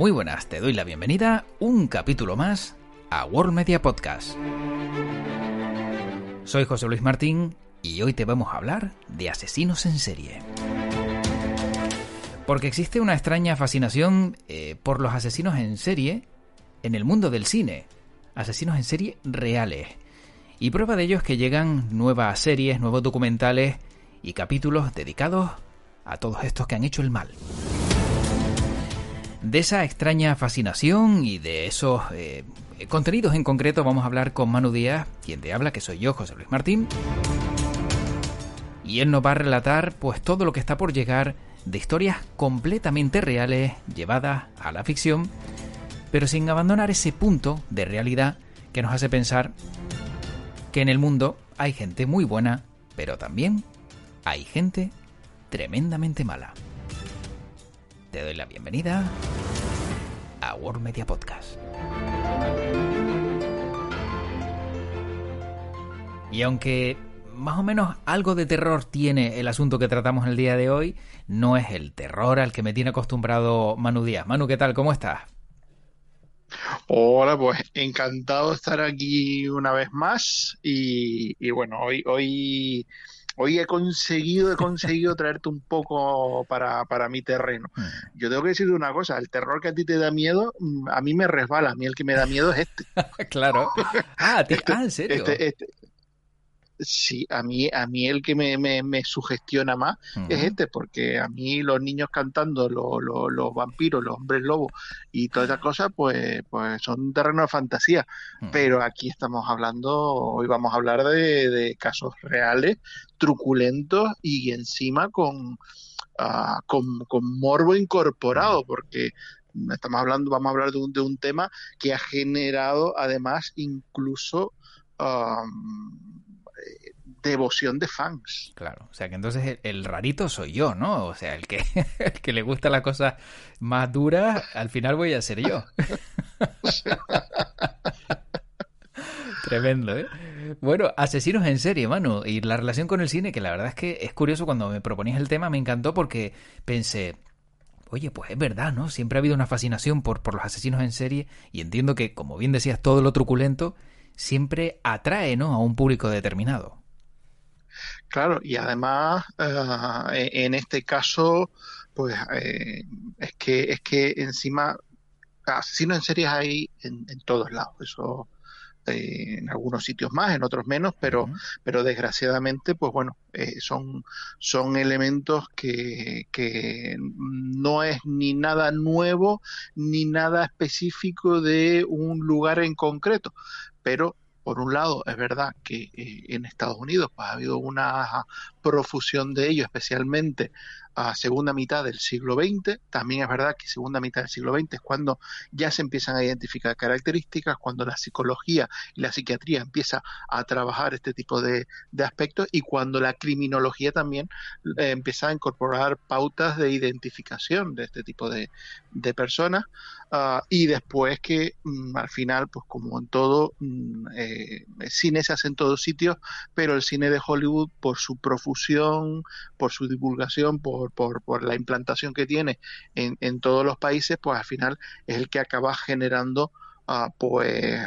Muy buenas, te doy la bienvenida un capítulo más a World Media Podcast. Soy José Luis Martín y hoy te vamos a hablar de asesinos en serie. Porque existe una extraña fascinación eh, por los asesinos en serie en el mundo del cine. Asesinos en serie reales. Y prueba de ello es que llegan nuevas series, nuevos documentales y capítulos dedicados a todos estos que han hecho el mal. De esa extraña fascinación y de esos eh, contenidos en concreto vamos a hablar con Manu Díaz, quien te habla, que soy yo, José Luis Martín. Y él nos va a relatar pues todo lo que está por llegar de historias completamente reales llevadas a la ficción, pero sin abandonar ese punto de realidad que nos hace pensar que en el mundo hay gente muy buena, pero también hay gente tremendamente mala te doy la bienvenida a World Media Podcast. Y aunque más o menos algo de terror tiene el asunto que tratamos el día de hoy, no es el terror al que me tiene acostumbrado Manu Díaz. Manu, ¿qué tal? ¿Cómo estás? Hola, pues encantado de estar aquí una vez más y, bueno, hoy hoy he conseguido, he conseguido traerte un poco para, para mi terreno. Mm. Yo tengo que decirte una cosa, el terror que a ti te da miedo, mm, a mí me resbala, a mí el que me da miedo es este. claro. Ah, este, ah, ¿en serio? Este, este, sí, a mí, a mí el que me, me, sugestiona más es este, porque a mí los niños cantando, los vampiros, los hombres lobos y todas esas cosas, pues, pues son un terreno de fantasía. Pero aquí estamos hablando, hoy vamos a hablar de, casos reales, truculentos y encima con, ah, con, morbo incorporado, porque estamos hablando, vamos a hablar de un, de un tema que ha generado además incluso devoción de fans. Claro, o sea que entonces el, rarito soy yo, ¿no? O sea, el que, el que le gusta la cosa más dura, al final voy a ser yo. Tremendo, ¿eh? Bueno, asesinos en serie, mano. Y la relación con el cine, que la verdad es que es curioso cuando me proponías el tema, me encantó porque pensé, oye, pues es verdad, ¿no? Siempre ha habido una fascinación por, por los asesinos en serie y entiendo que, como bien decías, todo lo truculento siempre atrae, ¿no? A un público determinado. Claro, y además eh, en este caso, pues eh, es que es que encima asesinos en series hay en, todos lados. Eso eh, en algunos sitios más, en otros menos, pero pero desgraciadamente, pues bueno, son son elementos que que no es ni nada nuevo ni nada específico de un lugar en concreto, pero por un lado, es verdad que eh, en Estados Unidos pues, ha habido una profusión de ello, especialmente a segunda mitad del siglo XX. También es verdad que segunda mitad del siglo XX es cuando ya se empiezan a identificar características, cuando la psicología y la psiquiatría empieza a trabajar este tipo de, aspectos y cuando la criminología también eh, empieza a incorporar pautas de identificación de este tipo de, personas. Ah, y después que mm, al final, pues como en todo, mm, eh, cine se hace en todos sitios, pero el cine de Hollywood, por su profusión, por su divulgación, por por, por, la implantación que tiene en, en, todos los países, pues al final es el que acaba generando uh, pues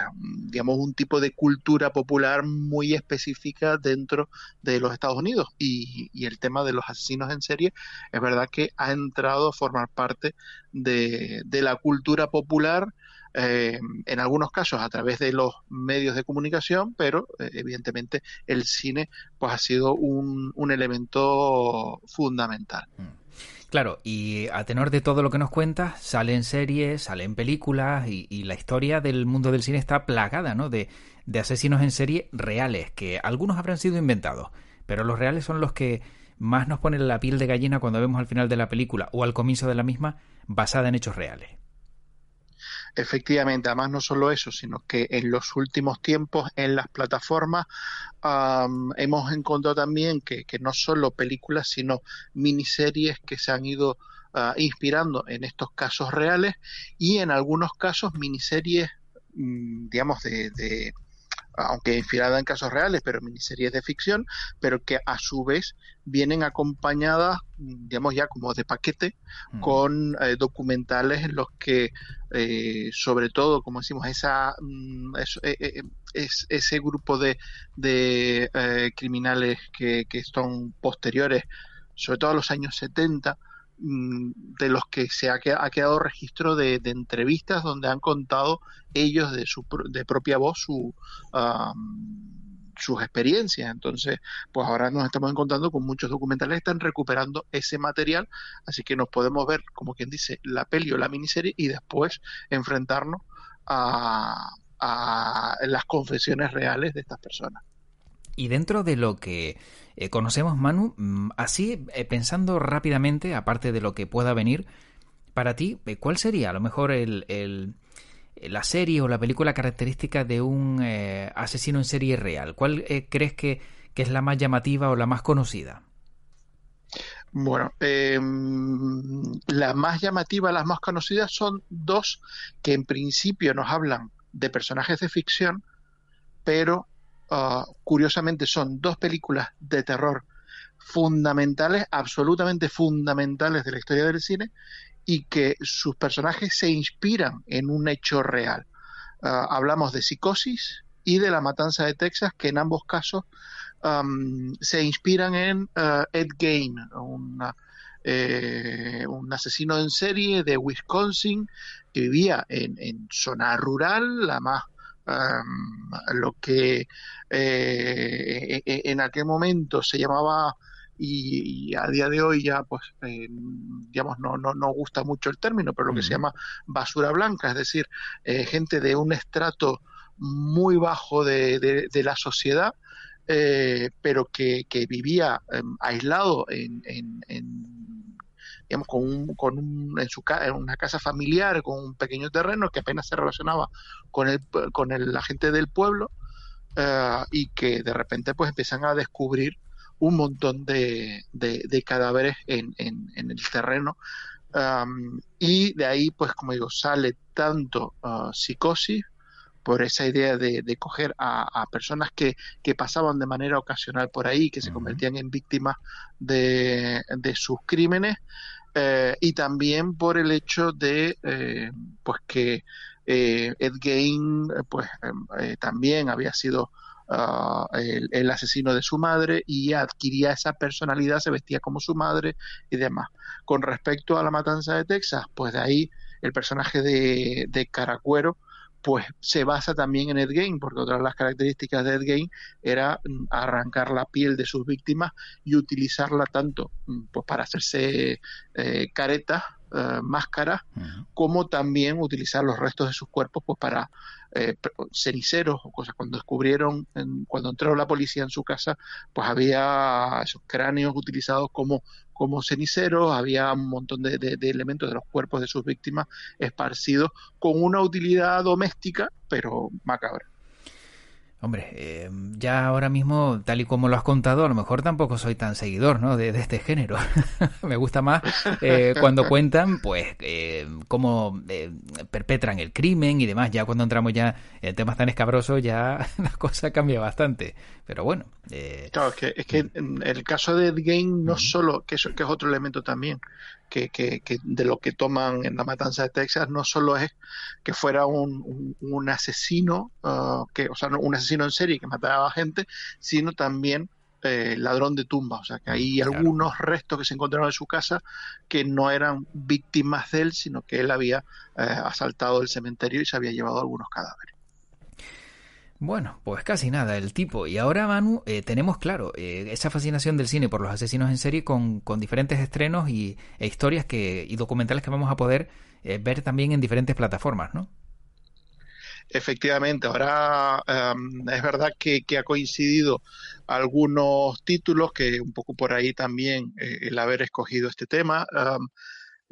digamos un tipo de cultura popular muy específica dentro de los Estados Unidos. Y, y, el tema de los asesinos en serie es verdad que ha entrado a formar parte de, de la cultura popular eh, en algunos casos a través de los medios de comunicación, pero eh, evidentemente el cine pues ha sido un, elemento fundamental. Mm. Claro, y a tenor de todo lo que nos cuentas, salen series, salen películas y, y, la historia del mundo del cine está plagada, ¿no? De, de asesinos en serie reales, que algunos habrán sido inventados, pero los reales son los que más nos ponen la piel de gallina cuando vemos al final de la película o al comienzo de la misma basada en hechos reales. Efectivamente, además no solo eso, sino que en los últimos tiempos en las plataformas hemos encontrado también que, no solo películas, sino miniseries que se han ido ah, inspirando en estos casos reales y en algunos casos miniseries, mm, digamos, de, aunque inspirada en casos reales, pero miniseries de ficción, pero que a su vez vienen acompañadas, digamos ya como de paquete, con eh, documentales en los que, eh, sobre todo, como decimos, esa, mm, eh, es, ese grupo de, de criminales que, que son posteriores, sobre todo a los años 70, mm, de los que se ha, quedado registro de, entrevistas donde han contado ellos de su de propia voz su, sus experiencias. Entonces, pues ahora nos estamos encontrando con muchos documentales que están recuperando ese material, así que nos podemos ver, como quien dice, la peli o la miniserie y después enfrentarnos a, a las confesiones reales de estas personas. Y dentro de lo que eh, conocemos, Manu, mm, así eh, pensando rápidamente, aparte de lo que pueda venir, para ti, eh, ¿cuál sería a lo mejor el, la serie o la película característica de un asesino en serie real? ¿Cuál crees que, que, es la más llamativa o la más conocida? Bueno, em, la más llamativa, las más conocidas son dos que en principio nos hablan de personajes de ficción, pero Ah, curiosamente son dos películas de terror fundamentales, absolutamente fundamentales de la historia del cine y que sus personajes se inspiran en un hecho real. Ah, hablamos de Psicosis y de La Matanza de Texas, que en ambos casos se inspiran en ah, Ed Gein, eh, un asesino en serie de Wisconsin que vivía en, en zona rural, la más lo que eh, e, e, en aquel momento se llamaba y, a día de hoy ya pues eh, digamos no, no, no gusta mucho el término pero lo que se llama basura blanca es decir eh, gente de un estrato muy bajo de, de, la sociedad pero que, que vivía em, aislado en, en digamos, con, un, con un, en, su, en una casa familiar, con un pequeño terreno que apenas se relacionaba con, el, con el, la gente del pueblo eh, y que de repente pues empiezan a descubrir un montón de, de, cadáveres en, en, el terreno. y de ahí, pues como digo, sale tanto uh, psicosis por esa idea de, de coger a, personas que, que, pasaban de manera ocasional por ahí, que se convertían en víctimas de, de sus crímenes, eh, y también por el hecho de eh, pues que eh, Ed Gein pues también había sido ah, el, asesino de su madre y adquiría esa personalidad, se vestía como su madre y demás. Con respecto a la matanza de Texas, pues de ahí el personaje de, de Caracuero pues se basa también en Ed Gein, porque otra de las características de Ed Gein era mm, arrancar la piel de sus víctimas y utilizarla tanto mm, pues, para hacerse eh, caretas, eh, máscaras, como también utilizar los restos de sus cuerpos pues, para eh, ceniceros o cosas. Cuando descubrieron, cuando entró la policía en su casa, pues había esos cráneos utilizados como como ceniceros, había un montón de, elementos de los cuerpos de sus víctimas esparcidos con una utilidad doméstica, pero macabra. Hombre, eh, ya ahora mismo, tal y como lo has contado, a lo mejor tampoco soy tan seguidor ¿no? de, este género. Me gusta más eh, cuando cuentan, pues, eh, cómo perpetran el crimen y demás. Ya cuando entramos ya en temas tan escabrosos, ya la cosa cambia bastante. Pero bueno. Claro, es que, es que en el caso de The Game, no solo, que, que es otro elemento también, que, que, de lo que toman en la matanza de Texas no solo es que fuera un, un, asesino, uh, que, o sea, un asesino en serie que mataba a gente, sino también eh, ladrón de tumba. O sea, que hay algunos restos que se encontraron en su casa que no eran víctimas de él, sino que él había eh, asaltado el cementerio y se había llevado algunos cadáveres. Bueno, pues casi nada el tipo. Y ahora, Manu, eh, tenemos claro eh, esa fascinación del cine por los asesinos en serie con, con diferentes estrenos y, e historias que, y documentales que vamos a poder eh, ver también en diferentes plataformas, ¿no? Efectivamente, ahora em, es verdad que, ha coincidido algunos títulos que un poco por ahí también el haber escogido este tema. Em,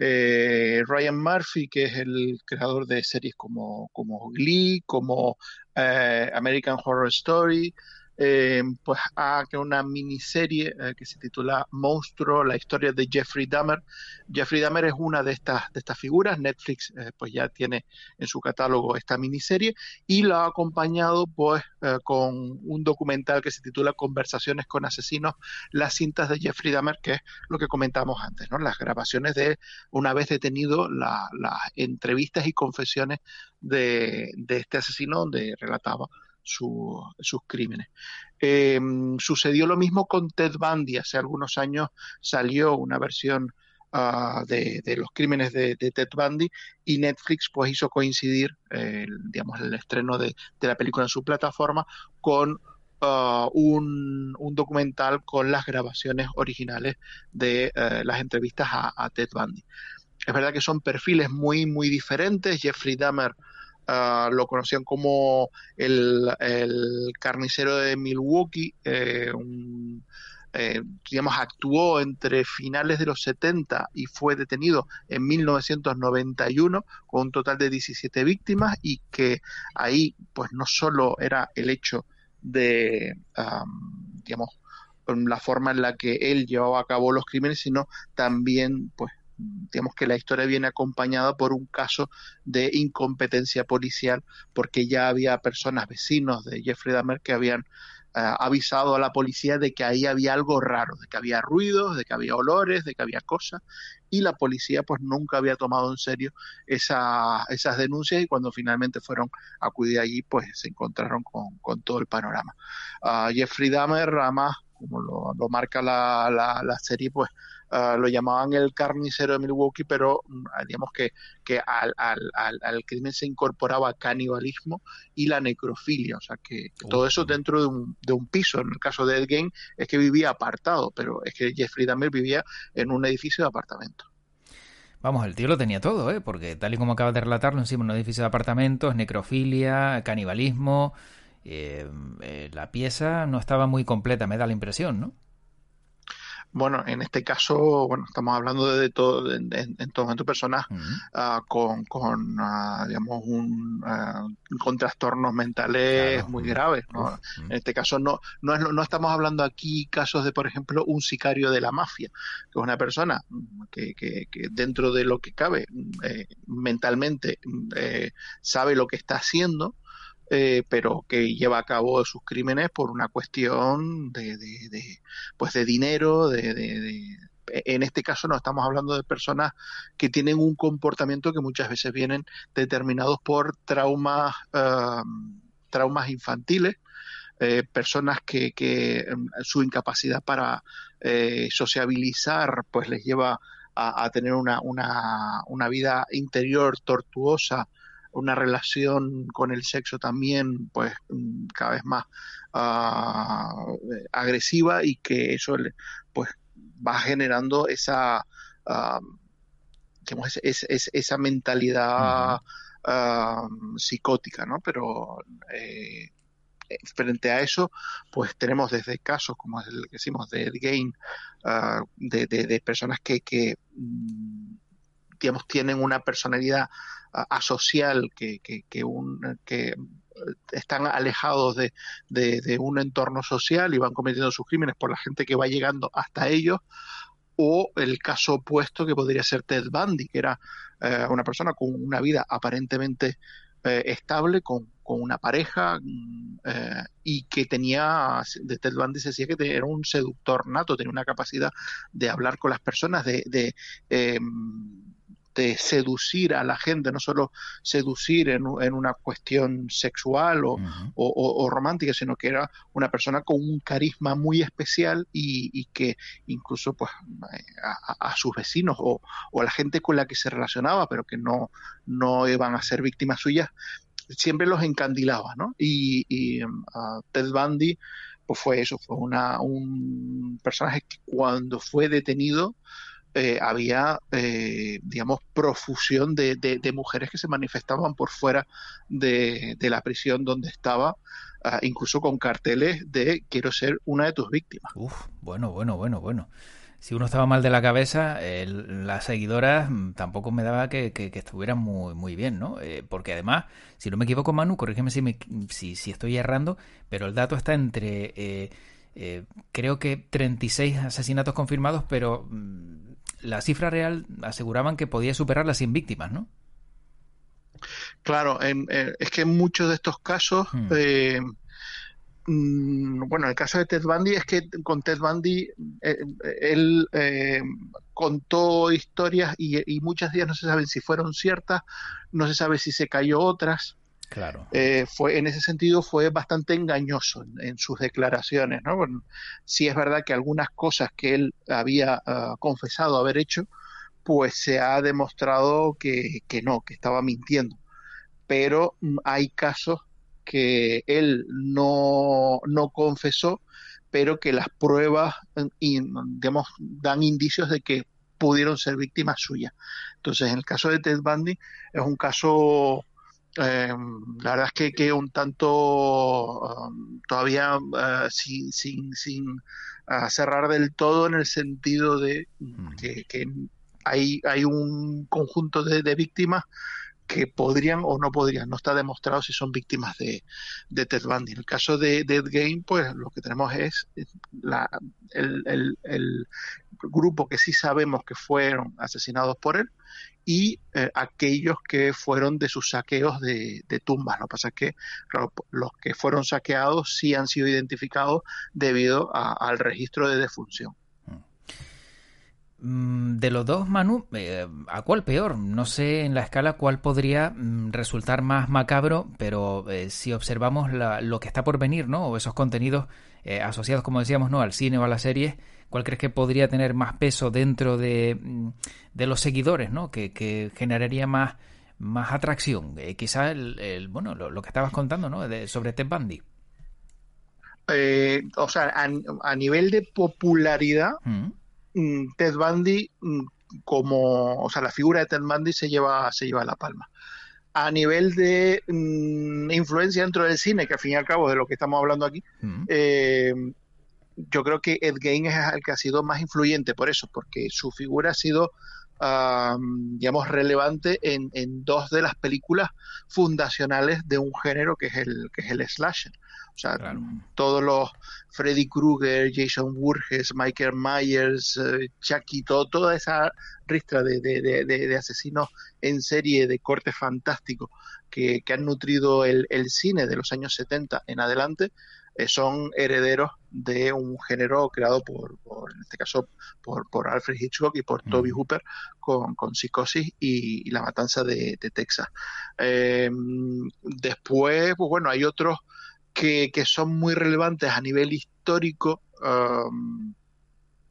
eh, Ryan Murphy, que es el creador de series como, como Glee, como eh, American Horror Story, eh, pues ha creado una miniserie eh, que se titula Monstruo, la historia de Jeffrey Dahmer. Jeffrey Dahmer es una de estas, de estas figuras, Netflix pues ya tiene en su catálogo esta miniserie y lo ha acompañado pues con un documental que se titula Conversaciones con asesinos, las cintas de Jeffrey Dahmer, que es lo que comentamos antes, ¿no? las grabaciones de una vez detenido, las entrevistas y confesiones de, este asesino donde relataba sus crímenes. Em, sucedió lo mismo con Ted Bundy. Hace algunos años salió una versión ah, de, los crímenes de, Ted Bundy y Netflix pues hizo coincidir digamos, el estreno de, la película en su plataforma con ah, un, documental con las grabaciones originales de eh, las entrevistas a, a Ted Bundy. Es verdad que son perfiles muy, muy diferentes. Jeffrey Dahmer Ah, lo conocían como el, carnicero de Milwaukee, eh, eh, digamos, actuó entre finales de los 70 y fue detenido en 1991 con un total de 17 víctimas y que ahí pues no solo era el hecho de, digamos, la forma en la que él llevaba a cabo los crímenes, sino también pues digamos que la historia viene acompañada por un caso de incompetencia policial, porque ya había personas, vecinos de Jeffrey Dahmer, que habían eh, avisado a la policía de que ahí había algo raro, de que había ruidos, de que había olores, de que había cosas, y la policía pues nunca había tomado en serio esa, esas denuncias y cuando finalmente fueron a acudir allí pues se encontraron con, todo el panorama. Uh, Jeffrey Dahmer, además, como lo, lo marca la, la, la serie, pues Ah, lo llamaban el carnicero de Milwaukee, pero mm, digamos que, que al, al, al, crimen se incorporaba canibalismo y la necrofilia, o sea que, todo eso dentro de un, de un, piso. En el caso de Ed Gein es que vivía apartado, pero es que Jeffrey Dahmer vivía en un edificio de apartamentos. Vamos, el tío lo tenía todo, ¿eh? porque tal y como acabas de relatarlo, encima un edificio de apartamentos, necrofilia, canibalismo, eh, eh, la pieza no estaba muy completa, me da la impresión, ¿no? Bueno, en este caso, bueno, estamos hablando de, todo, en, todo momento personas ah, con, con ah, digamos, un, uh, con trastornos mentales muy graves. ¿no? En este caso no, no, es, no estamos hablando aquí casos de, por ejemplo, un sicario de la mafia, que es una persona que, que, que dentro de lo que cabe eh, mentalmente eh, sabe lo que está haciendo, eh, pero que lleva a cabo sus crímenes por una cuestión de, pues de dinero, de, en este caso no estamos hablando de personas que tienen un comportamiento que muchas veces vienen determinados por traumas, um, traumas infantiles, eh, personas que, que, um, su incapacidad para eh, sociabilizar pues les lleva a, tener una, una, una, vida interior tortuosa una relación con el sexo también pues mm, cada vez más ah, agresiva y que eso pues va generando esa uh, esa mentalidad ah, psicótica no pero eh, frente a eso, pues tenemos desde casos como el que decimos de Ed Gain, de, de, personas que, que mm, digamos, tienen una personalidad asocial, que, que, un, que están alejados de, un entorno social y van cometiendo sus crímenes por la gente que va llegando hasta ellos, o el caso opuesto que podría ser Ted Bundy, que era eh, una persona con una vida aparentemente eh, estable, con, una pareja eh, y que tenía, de Ted Bundy se decía que era un seductor nato, tenía una capacidad de hablar con las personas, de, de de seducir a la gente, no solo seducir en, en una cuestión sexual o, o, romántica, sino que era una persona con un carisma muy especial y, y que incluso pues a, sus vecinos o, o, a la gente con la que se relacionaba, pero que no, no iban a ser víctimas suyas, siempre los encandilaba, ¿no? Y, y um, Ted Bundy pues fue eso, fue una, un personaje que cuando fue detenido eh, había, eh, digamos, profusión de, de, mujeres que se manifestaban por fuera de, de la prisión donde estaba, ah, incluso con carteles de quiero ser una de tus víctimas. Uf, bueno, bueno, bueno, bueno. si uno estaba mal de la cabeza, las seguidoras mm, tampoco me daba que, estuvieran muy, muy bien, ¿no? Eh, porque además, si no me equivoco, Manu, corrígeme si, me, si, si estoy errando, pero el dato está entre, eh, eh, creo que 36 asesinatos confirmados, pero mm, la cifra real aseguraban que podía superar las 100 víctimas, ¿no? Claro, es que en muchos de estos casos... Hmm. Mm, bueno, el caso de Ted Bundy es que con Ted Bundy eh, él eh, contó historias y, muchas de ellas no se saben si fueron ciertas, no se sabe si se cayó otras. Claro. Eh, fue en ese sentido fue bastante engañoso en, sus declaraciones, ¿no? Bueno, sí es verdad que algunas cosas que él había ah, confesado haber hecho, pues se ha demostrado que, que no, que estaba mintiendo. Pero mm, hay casos que él no, no confesó, pero que las pruebas digamos, dan indicios de que pudieron ser víctimas suyas. Entonces, en el caso de Ted Bundy es un caso, eh, la verdad es que, que un tanto um, todavía uh, sin, sin, sin uh, cerrar del todo en el sentido de que, que hay, hay un conjunto de, de víctimas que podrían o no podrían, no está demostrado si son víctimas de, de Ted Bundy. En el caso de Dead Game, pues lo que tenemos es la, el, el, grupo que sí sabemos que fueron asesinados por él y eh, aquellos que fueron de sus saqueos de, tumbas. Lo que pasa es que los que fueron saqueados sí han sido identificados debido al registro de defunción. Mm, de los dos, Manu, eh, ¿a cuál peor? No sé en la escala cuál podría mm, resultar más macabro, pero eh, si observamos lo que está por venir, ¿no? O esos contenidos eh, asociados, como decíamos, ¿no? Al cine o a las series, ¿cuál crees que podría tener más peso dentro de, mm, de los seguidores, ¿no? Que, generaría más, más atracción. quizá el, bueno, lo, que estabas contando, ¿no? sobre Ted Bundy. o sea, a, nivel de popularidad. Mm, Ted Bundy mm, como, o sea, la figura de Ted Bundy se lleva, se lleva la palma. A nivel de influencia dentro del cine, que al fin y al cabo de lo que estamos hablando aquí, eh, yo creo que Ed Gein es el que ha sido más influyente por eso, porque su figura ha sido, digamos, relevante en, en, dos de las películas fundacionales de un género que es el, que es el slasher. O sea, todos los Freddy Krueger, Jason Burgess, Michael Myers, eh, Chucky, toda esa ristra de, de, asesinos en serie de corte fantástico que, han nutrido el, cine de los años 70 en adelante, eh, son herederos de un género creado por, en este caso, por, por Alfred Hitchcock y por Toby Hooper con, con Psicosis y, La Matanza de, Texas. Em, después, pues bueno, hay otros que, son muy relevantes a nivel histórico, um,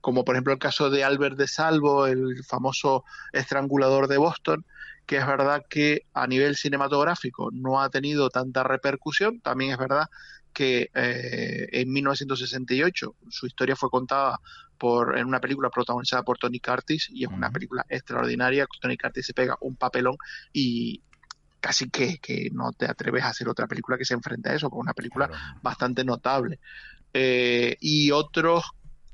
como por ejemplo el caso de Albert de Salvo, el famoso estrangulador de Boston, que es verdad que a nivel cinematográfico no ha tenido tanta repercusión, también es verdad que eh, en 1968 su historia fue contada por, en una película protagonizada por Tony Curtis y es una película extraordinaria. Tony Curtis se pega un papelón y, casi que, que, no te atreves a hacer otra película que se enfrente a eso, con una película bastante notable. Eh, y otros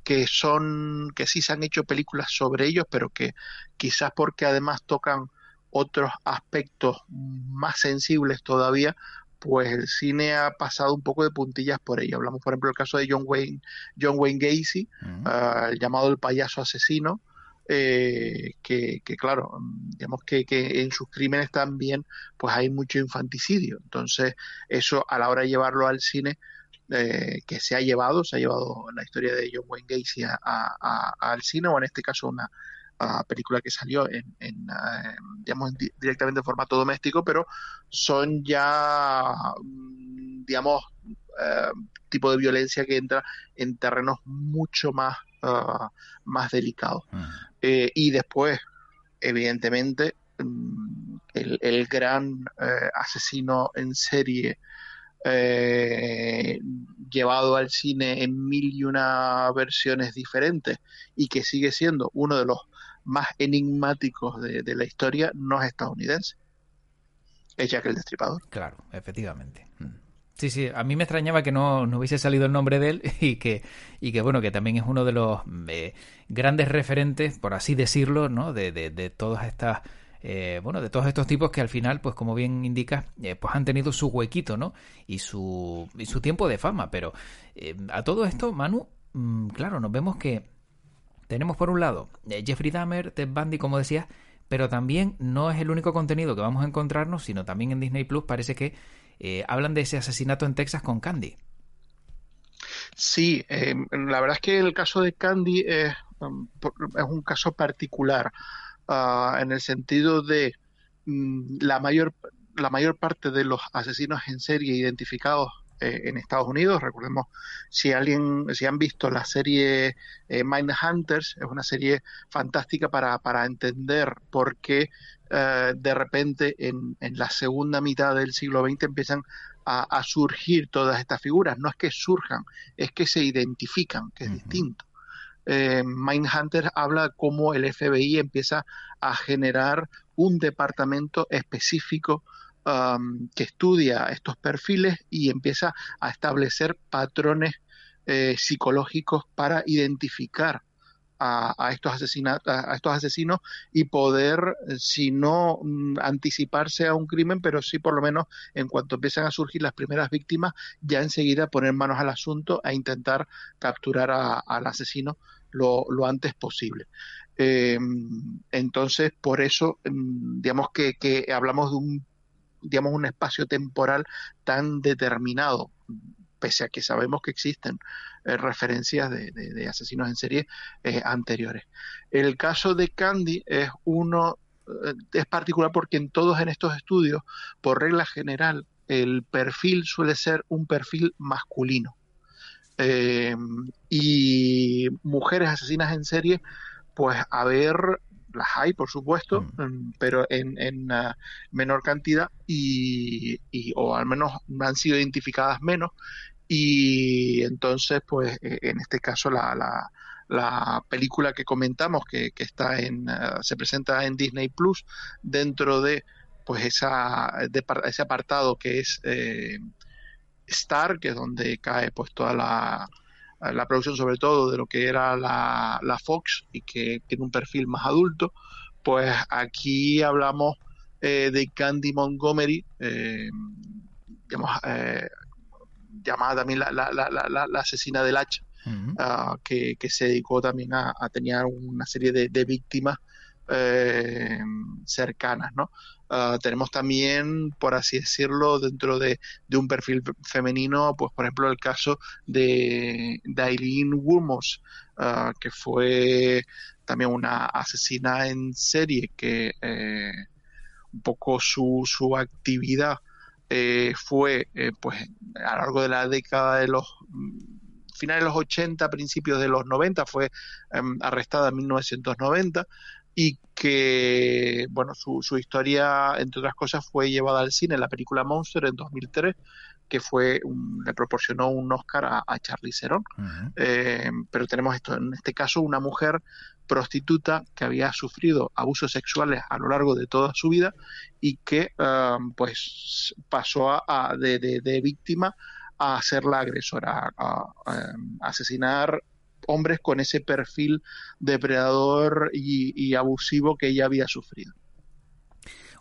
que son, que sí se han hecho películas sobre ellos, pero que quizás porque además tocan otros aspectos más sensibles todavía, pues el cine ha pasado un poco de puntillas por ello. Hablamos, por ejemplo, del caso de John Wayne, John Wayne Gacy, ah, llamado el payaso asesino, eh, que, claro, digamos que, que, en sus crímenes también pues hay mucho infanticidio. Entonces, eso a la hora de llevarlo al cine, eh, que se ha llevado, se ha llevado la historia de John Wayne Gacy al cine, o en este caso una película que salió en, en digamos, directamente en formato doméstico, pero son ya, digamos, eh, tipo de violencia que entra en terrenos mucho más, ah, más delicados. Eh, y después, evidentemente, mm, el, gran eh, asesino en serie llevado al cine en mil y una versiones diferentes y que sigue siendo uno de los más enigmáticos de, de la historia no es estadounidense. Es Jack el Destripador. Claro, efectivamente. Mm. Sí, sí, a mí me extrañaba que no, hubiese salido el nombre de él y que, y que bueno, que también es uno de los eh, grandes referentes, por así decirlo, ¿no? De, de, de todas estas, eh, bueno, de todos estos tipos que al final, pues como bien indica, eh, pues han tenido su huequito, ¿no? Y su, y su tiempo de fama, pero a todo esto, Manu, mm, claro, nos vemos que tenemos por un lado Jeffrey Dahmer, Ted Bundy, como decías, pero también no es el único contenido que vamos a encontrarnos, sino también en Disney Plus parece que eh, hablan de ese asesinato en Texas con Candy. Sí, eh, la verdad es que el caso de Candy es, um, es un caso particular uh, en el sentido de mm, la mayor la mayor parte de los asesinos en serie identificados eh, en Estados Unidos. Recordemos, si alguien, si han visto la serie eh, Mindhunters, es una serie fantástica para, para entender por qué eh, de repente en, en, la segunda mitad del siglo XX empiezan a, surgir todas estas figuras. No es que surjan, es que se identifican, que es distinto. Eh, Mindhunter habla cómo el FBI empieza a generar un departamento específico que estudia estos perfiles y empieza a establecer patrones eh, psicológicos para identificar a, estos asesinatos, a, estos asesinos y poder, si no mm, anticiparse a un crimen, pero sí por lo menos en cuanto empiezan a surgir las primeras víctimas, ya enseguida poner manos al asunto e intentar capturar al asesino lo, antes posible. Eh, entonces, por eso, mm, digamos que, que hablamos de un digamos, un espacio temporal tan determinado, pese a que sabemos que existen eh, referencias de, asesinos en serie eh, anteriores. El caso de Candy es uno, eh, es particular porque en todos en estos estudios, por regla general, el perfil suele ser un perfil masculino. y mujeres asesinas en serie, pues a ver las hay, por supuesto, mm. Mm, pero en, en ah, menor cantidad y, o al menos han sido identificadas menos. Y entonces, pues e, en este caso, la, la, la película que comentamos, que, que está en, ah, se presenta en Disney Plus, dentro de pues esa, de, ese apartado que es eh, Star, que es donde cae pues toda la, la producción sobre todo de lo que era la, la Fox y que tiene un perfil más adulto, pues aquí hablamos eh, de Candy Montgomery, eh, eh, llamada también la, la, la, la, asesina del hacha, ah, que, que, se dedicó también a, a tener una serie de, de víctimas cercanas, ¿no? Ah, tenemos también, por así decirlo, dentro de, un perfil femenino, pues por ejemplo el caso de, de Eileen Wurmos, ah, que fue también una asesina en serie que eh, un poco su, su actividad eh, fue eh, pues a lo largo de la década de los mm, finales de los 80, principios de los 90, fue em, arrestada en 1990 y que, bueno, su, su historia, entre otras cosas, fue llevada al cine en la película Monster en 2003, que fue le proporcionó un Oscar a, a Charlie Theron. Eh, pero tenemos esto, en este caso, una mujer prostituta que había sufrido abusos sexuales a lo largo de toda su vida y que, um, pues, pasó a, de, de, víctima a ser la agresora, a, a asesinar hombres con ese perfil depredador y, abusivo que ella había sufrido.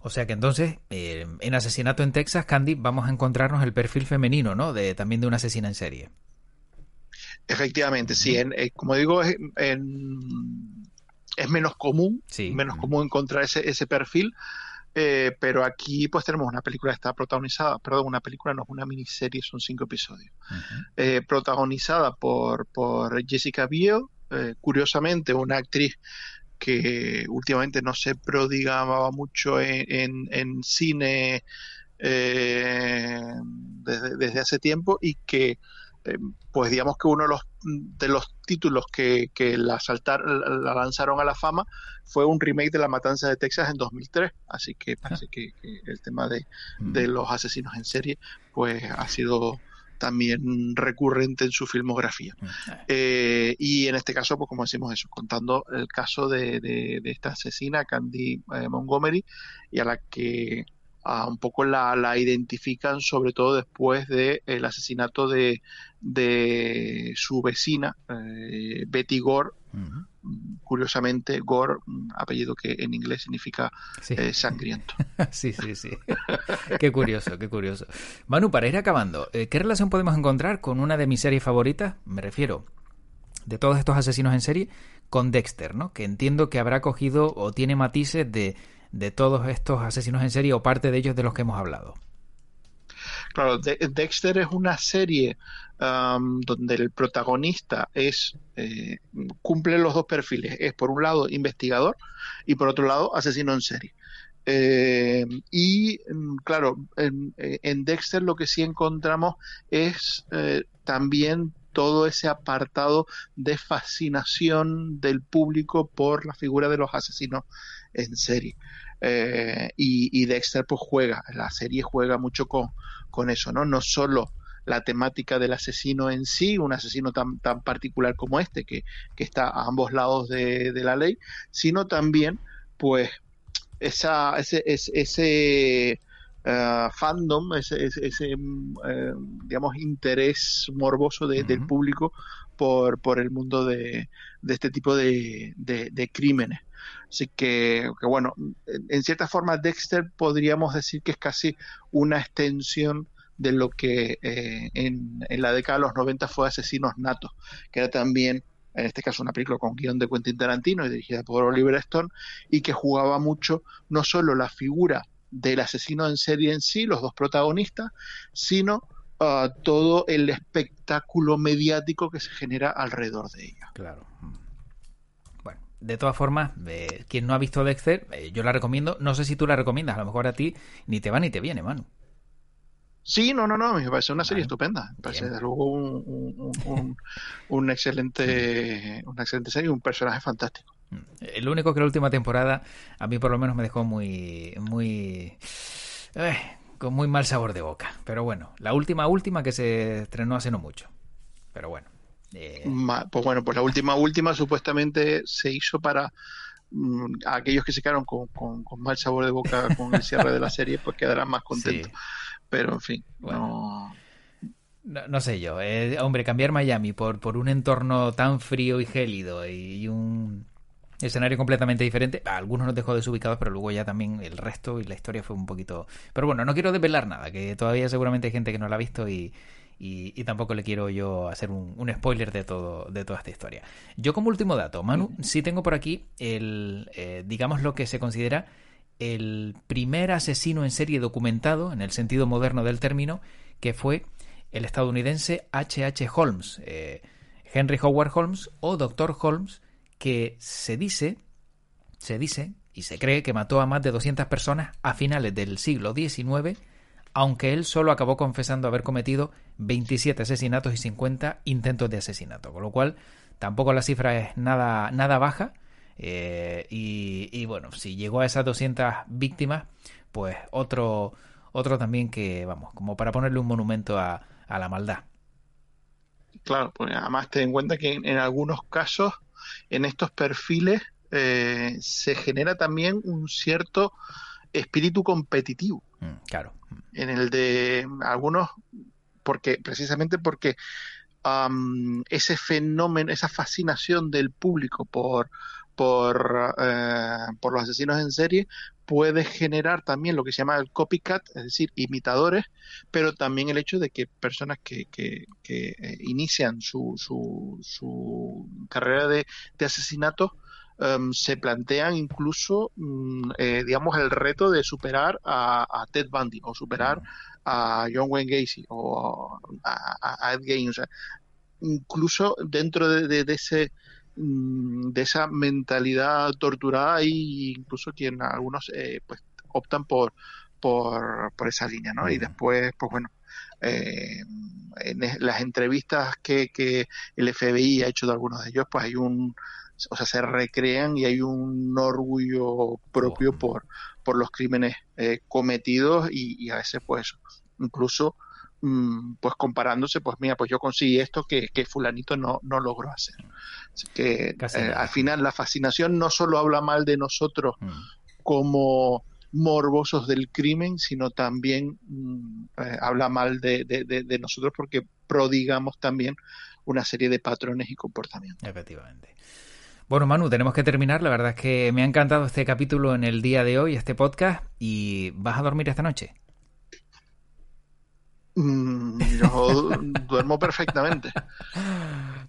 O sea que entonces, eh, en Asesinato en Texas, Candy, vamos a encontrarnos el perfil femenino, ¿no? De, también de una asesina en serie. Efectivamente, sí. En, eh, como digo, es, es menos común, menos común encontrar ese, ese perfil, eh, pero aquí pues tenemos una película que está protagonizada, perdón, una película no es una miniserie, son cinco episodios, eh, protagonizada por, por Jessica Biel, eh, curiosamente una actriz que últimamente no se prodigaba mucho en, en, cine desde, desde, hace tiempo y que pues digamos que uno de los, de los títulos que, que la, saltar, la lanzaron a la fama fue un remake de La Matanza de Texas en 2003. Así que parece que, el tema de, de, los asesinos en serie pues ha sido también recurrente en su filmografía. Eh, y en este caso, pues como decimos eso, contando el caso de, de, esta asesina, Candy eh, Montgomery, y a la que un poco la, la, identifican sobre todo después del el asesinato de, de su vecina, eh, Betty Gore. Curiosamente, Gore, apellido que en inglés significa eh, sangriento. sí, sí, sí. qué curioso, qué curioso. Manu, para ir acabando, eh, ¿qué relación podemos encontrar con una de mis series favoritas? Me refiero de todos estos asesinos en serie con Dexter, ¿no? Que entiendo que habrá cogido o tiene matices de de todos estos asesinos en serie o parte de ellos de los que hemos hablado. Claro, Dexter es una serie um, donde el protagonista es eh, cumple los dos perfiles. Es por un lado investigador y por otro lado asesino en serie. Eh, y mm, claro, en, Dexter lo que sí encontramos es eh, también todo ese apartado de fascinación del público por la figura de los asesinos en serie. Eh, y, Dexter pues juega, la serie juega mucho con, con eso, ¿no? No solo la temática del asesino en sí, un asesino tan, tan particular como este, que, está a ambos lados de, la ley, sino también, pues, esa, ese, ese, eh, fandom, ese, ese, eh, digamos, interés morboso del público por, por el mundo de, de este tipo de, de crímenes. Así que, bueno, en cierta forma Dexter podríamos decir que es casi una extensión de lo que eh, en, la década de los 90 fue Asesinos Natos, que era también, en este caso, una película con guion de Quentin Tarantino y dirigida por Oliver Stone, y que jugaba mucho no solo la figura del asesino en serie en sí, los dos protagonistas, sino uh, todo el espectáculo mediático que se genera alrededor de ella. Claro de todas formas, eh, quien no ha visto Dexter, eh, yo la recomiendo. No sé si tú la recomiendas, a lo mejor a ti ni te va ni te viene, mano. Sí, no, no, no, me parece una serie estupenda. Me parece luego un, un, excelente, una excelente serie, un personaje fantástico. Mm. El único que la última temporada a mí por lo menos me dejó muy, muy, eh, con muy mal sabor de boca. Pero bueno, la última, última que se estrenó hace no mucho. Pero bueno. Eh, pues bueno, pues la última, última supuestamente se hizo para mm, aquellos que se quedaron con, mal sabor de boca con el cierre de la serie, pues quedarán más contentos. Pero en fin, no... No, sé yo, eh, hombre, cambiar Miami por, por un entorno tan frío y gélido y un escenario completamente diferente. algunos nos dejó desubicados, pero luego ya también el resto y la historia fue un poquito. Pero bueno, no quiero desvelar nada, que todavía seguramente hay gente que no la ha visto y, y, tampoco le quiero yo hacer un, spoiler de todo de toda esta historia. Yo como último dato, Manu, sí tengo por aquí el, eh, digamos lo que se considera el primer asesino en serie documentado, en el sentido moderno del término, que fue el estadounidense H.H. H. Holmes, eh, Henry Howard Holmes o Dr. Holmes, que se dice, se dice y se cree que mató a más de 200 personas a finales del siglo XIX aunque él solo acabó confesando haber cometido 27 asesinatos y 50 intentos de asesinato, con lo cual tampoco la cifra es nada, nada baja. Eh, y, bueno, si llegó a esas 200 víctimas, pues otro, otro también que, vamos, como para ponerle un monumento a, la maldad. Claro, pues además ten en cuenta que en, algunos casos, en estos perfiles, eh, se genera también un cierto espíritu competitivo. Mm, claro. En el de algunos, porque precisamente porque ese fenómeno, esa fascinación del público por, por, eh, por los asesinos en serie puede generar también lo que se llama el copycat, es decir, imitadores, pero también el hecho de que personas que, que, eh, inician su, su, su carrera de, de asesinato Em, se plantean incluso, mm, eh, digamos, el reto de superar a, Ted Bundy o superar a John Wayne Gacy o a, Ed Gein. incluso dentro de, ese mm, de esa mentalidad torturada hay incluso quien algunos eh, pues optan por, por, por esa línea, ¿no? Y después, pues bueno, eh, en las entrevistas que, que el FBI ha hecho de algunos de ellos, pues hay un o sea, se recrean y hay un orgullo propio oh. por, por los crímenes eh, cometidos y, a veces pues incluso mm, pues comparándose, pues mira, pues yo conseguí esto que, que fulanito no, no logró hacer. Así que eh, al final la fascinación no solo habla mal de nosotros mm. como morbosos del crimen, sino también mm, eh, habla mal de, de, nosotros porque prodigamos también una serie de patrones y comportamientos. Efectivamente. Bueno, Manu, tenemos que terminar. La verdad es que me ha encantado este capítulo en el día de hoy, este podcast. ¿Y vas a dormir esta noche? Mm, yo duermo perfectamente.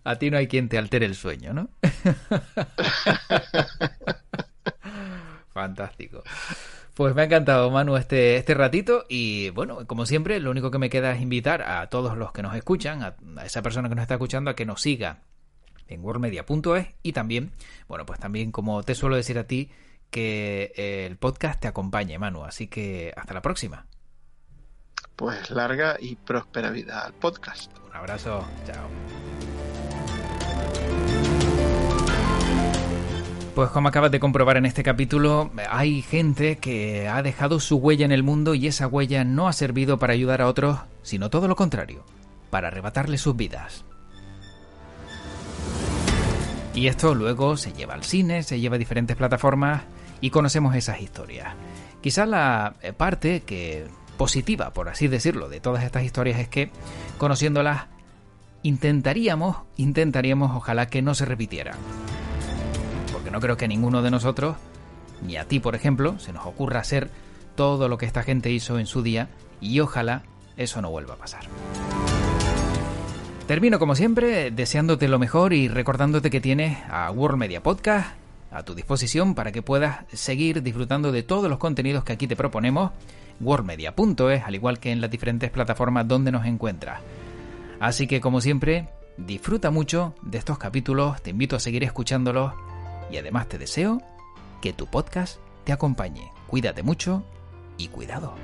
A ti no hay quien te altere el sueño, ¿no? Fantástico. Pues me ha encantado, Manu, este, este ratito. Y bueno, como siempre, lo único que me queda es invitar a todos los que nos escuchan, a, esa persona que nos está escuchando, a que nos siga en worldmedia.es y también, bueno, pues también como te suelo decir a ti, que el podcast te acompañe, Manu. Así que hasta la próxima. Pues larga y próspera vida al podcast. Un abrazo, chao. Pues como acabas de comprobar en este capítulo, hay gente que ha dejado su huella en el mundo y esa huella no ha servido para ayudar a otros, sino todo lo contrario, para arrebatarle sus vidas. Y esto luego se lleva al cine, se lleva a diferentes plataformas y conocemos esas historias. Quizás la eh, parte que positiva, por así decirlo, de todas estas historias es que conociéndolas intentaríamos, intentaríamos ojalá que no se repitieran no creo que ninguno de nosotros, ni a ti por ejemplo, se nos ocurra hacer todo lo que esta gente hizo en su día y ojalá eso no vuelva a pasar. Termino como siempre deseándote lo mejor y recordándote que tienes a World Media Podcast a tu disposición para que puedas seguir disfrutando de todos los contenidos que aquí te proponemos, worldmedia.es, al igual que en las diferentes plataformas donde nos encuentras. Así que como siempre, disfruta mucho de estos capítulos, te invito a seguir escuchándolos y además te deseo que tu podcast te acompañe. Cuídate mucho y cuidado.